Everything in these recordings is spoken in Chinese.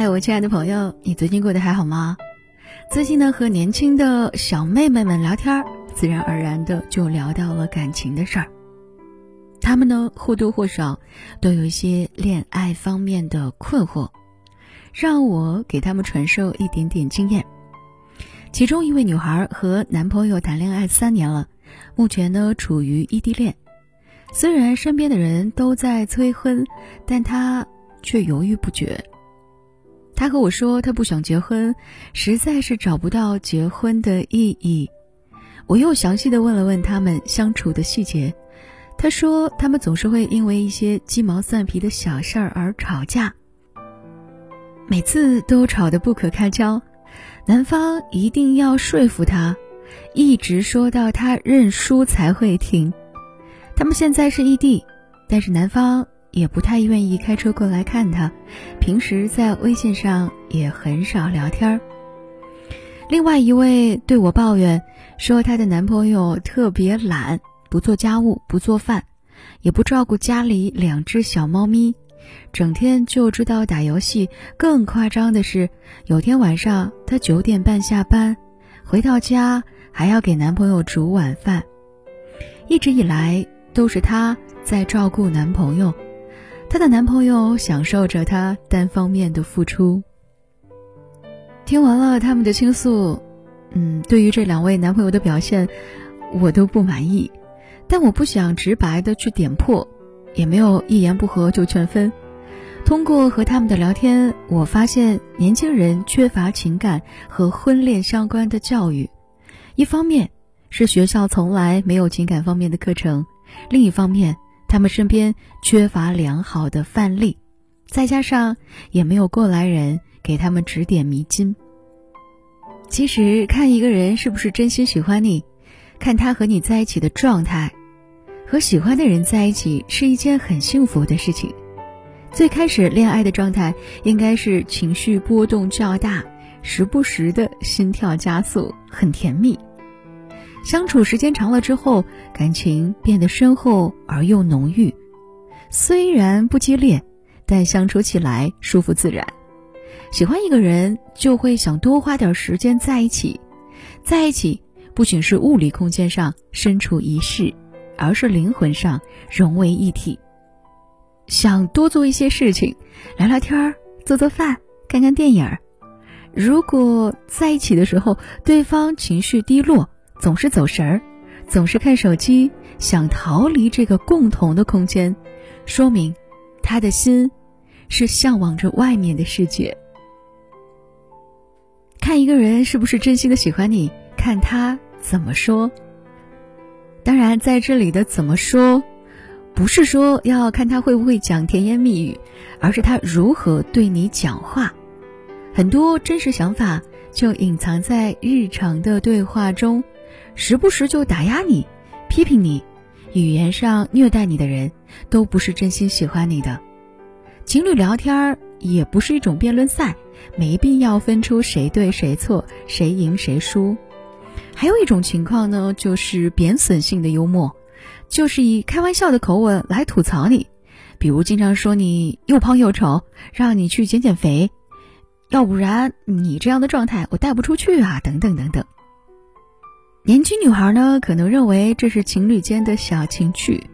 嗨，我亲爱的朋友，你最近过得还好吗？最近呢，和年轻的小妹妹们聊天，自然而然的就聊到了感情的事儿。她们呢，或多或少都有一些恋爱方面的困惑，让我给她们传授一点点经验。其中一位女孩和男朋友谈恋爱三年了，目前呢处于异地恋。虽然身边的人都在催婚，但她却犹豫不决。她和我说，她不想结婚，实在是找不到结婚的意义。我又详细的问了问他们相处的细节，她说他们总是会因为一些鸡毛蒜皮的小事儿而吵架，每次都吵得不可开交，男方一定要说服她，一直说到她认输才会停。他们现在是异地，但是男方。也不太愿意开车过来看她，平时在微信上也很少聊天儿。另外一位对我抱怨说，她的男朋友特别懒，不做家务，不做饭，也不照顾家里两只小猫咪，整天就知道打游戏。更夸张的是，有天晚上她九点半下班，回到家还要给男朋友煮晚饭。一直以来都是她在照顾男朋友。她的男朋友享受着她单方面的付出。听完了他们的倾诉，嗯，对于这两位男朋友的表现，我都不满意，但我不想直白的去点破，也没有一言不合就劝分。通过和他们的聊天，我发现年轻人缺乏情感和婚恋相关的教育，一方面是学校从来没有情感方面的课程，另一方面。他们身边缺乏良好的范例，再加上也没有过来人给他们指点迷津。其实，看一个人是不是真心喜欢你，看他和你在一起的状态。和喜欢的人在一起是一件很幸福的事情。最开始恋爱的状态应该是情绪波动较大，时不时的心跳加速，很甜蜜。相处时间长了之后，感情变得深厚而又浓郁，虽然不激烈，但相处起来舒服自然。喜欢一个人就会想多花点时间在一起，在一起不仅是物理空间上身处一室，而是灵魂上融为一体。想多做一些事情，聊聊天儿，做做饭，看看电影儿。如果在一起的时候，对方情绪低落。总是走神儿，总是看手机，想逃离这个共同的空间，说明他的心是向往着外面的世界。看一个人是不是真心的喜欢你，看他怎么说。当然，在这里的怎么说，不是说要看他会不会讲甜言蜜语，而是他如何对你讲话。很多真实想法就隐藏在日常的对话中。时不时就打压你、批评你、语言上虐待你的人，都不是真心喜欢你的。情侣聊天儿也不是一种辩论赛，没必要分出谁对谁错、谁赢谁输。还有一种情况呢，就是贬损性的幽默，就是以开玩笑的口吻来吐槽你，比如经常说你又胖又丑，让你去减减肥，要不然你这样的状态我带不出去啊，等等等等。年轻女孩呢，可能认为这是情侣间的小情趣，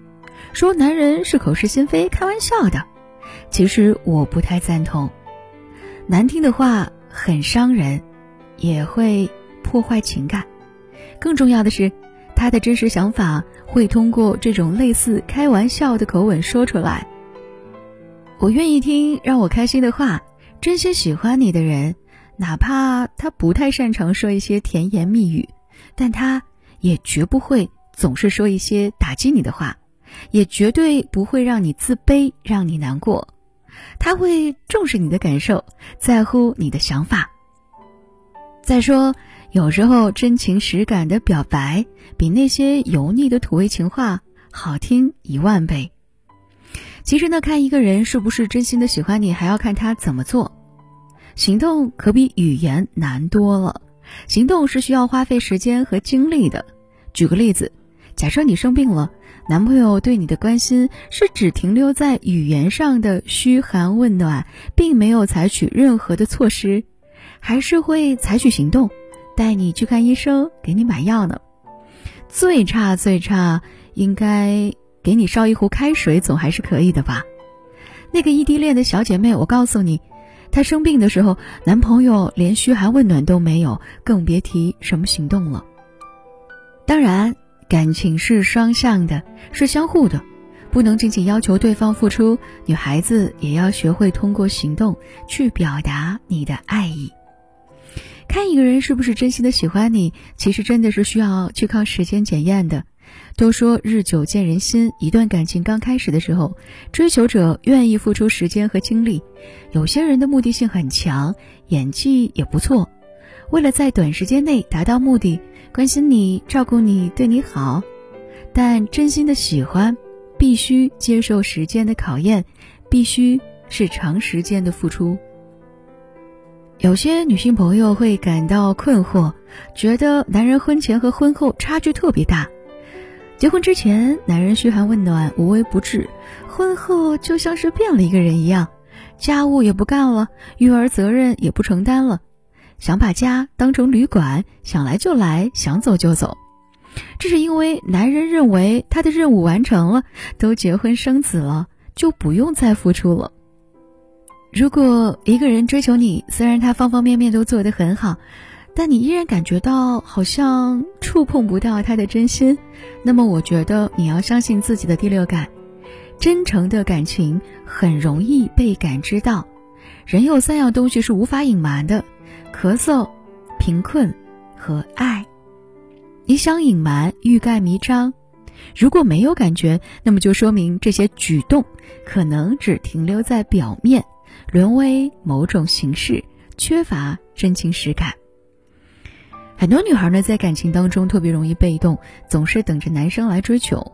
说男人是口是心非、开玩笑的。其实我不太赞同，难听的话很伤人，也会破坏情感。更重要的是，他的真实想法会通过这种类似开玩笑的口吻说出来。我愿意听让我开心的话，真心喜欢你的人，哪怕他不太擅长说一些甜言蜜语。但他也绝不会总是说一些打击你的话，也绝对不会让你自卑，让你难过。他会重视你的感受，在乎你的想法。再说，有时候真情实感的表白，比那些油腻的土味情话好听一万倍。其实呢，看一个人是不是真心的喜欢你，还要看他怎么做。行动可比语言难多了。行动是需要花费时间和精力的。举个例子，假设你生病了，男朋友对你的关心是只停留在语言上的嘘寒问暖，并没有采取任何的措施，还是会采取行动，带你去看医生，给你买药呢？最差最差，应该给你烧一壶开水，总还是可以的吧？那个异地恋的小姐妹，我告诉你，她生病的时候，男朋友连嘘寒问暖都没有，更别提什么行动了。当然。感情是双向的，是相互的，不能仅仅要求对方付出。女孩子也要学会通过行动去表达你的爱意。看一个人是不是真心的喜欢你，其实真的是需要去靠时间检验的。都说日久见人心，一段感情刚开始的时候，追求者愿意付出时间和精力。有些人的目的性很强，演技也不错，为了在短时间内达到目的。关心你，照顾你，对你好，但真心的喜欢，必须接受时间的考验，必须是长时间的付出。有些女性朋友会感到困惑，觉得男人婚前和婚后差距特别大。结婚之前，男人嘘寒问暖，无微不至；婚后就像是变了一个人一样，家务也不干了，育儿责任也不承担了。想把家当成旅馆，想来就来，想走就走，这是因为男人认为他的任务完成了，都结婚生子了，就不用再付出了。如果一个人追求你，虽然他方方面面都做得很好，但你依然感觉到好像触碰不到他的真心，那么我觉得你要相信自己的第六感，真诚的感情很容易被感知到。人有三样东西是无法隐瞒的。咳嗽、贫困和爱，你想隐瞒、欲盖弥彰。如果没有感觉，那么就说明这些举动可能只停留在表面，沦为某种形式，缺乏真情实感。很多女孩呢，在感情当中特别容易被动，总是等着男生来追求，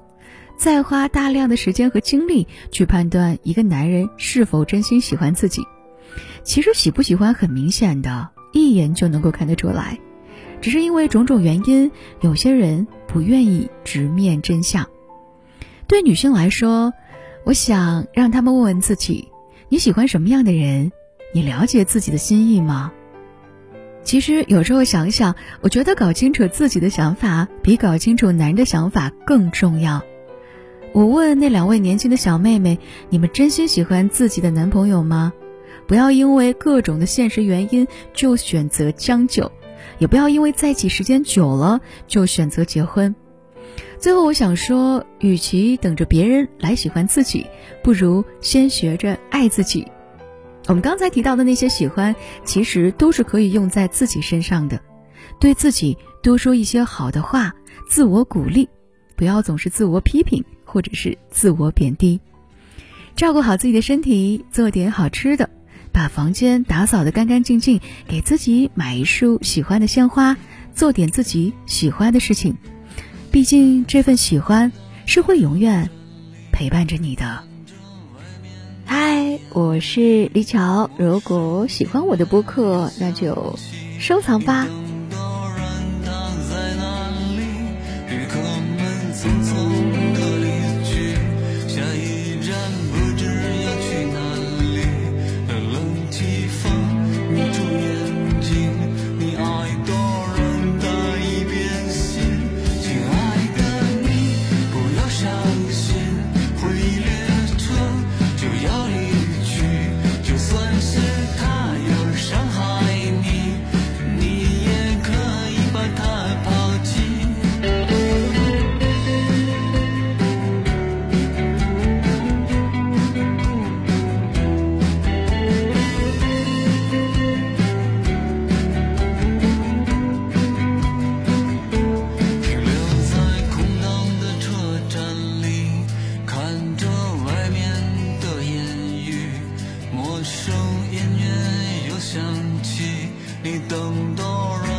再花大量的时间和精力去判断一个男人是否真心喜欢自己。其实喜不喜欢很明显的。一眼就能够看得出来，只是因为种种原因，有些人不愿意直面真相。对女性来说，我想让他们问问自己：你喜欢什么样的人？你了解自己的心意吗？其实有时候想想，我觉得搞清楚自己的想法，比搞清楚男人的想法更重要。我问那两位年轻的小妹妹：你们真心喜欢自己的男朋友吗？不要因为各种的现实原因就选择将就，也不要因为在一起时间久了就选择结婚。最后，我想说，与其等着别人来喜欢自己，不如先学着爱自己。我们刚才提到的那些喜欢，其实都是可以用在自己身上的。对自己多说一些好的话，自我鼓励，不要总是自我批评或者是自我贬低。照顾好自己的身体，做点好吃的。把房间打扫得干干净净，给自己买一束喜欢的鲜花，做点自己喜欢的事情。毕竟这份喜欢是会永远陪伴着你的。嗨，我是李乔，如果喜欢我的播客，那就收藏吧。声音乐又响起，你等到。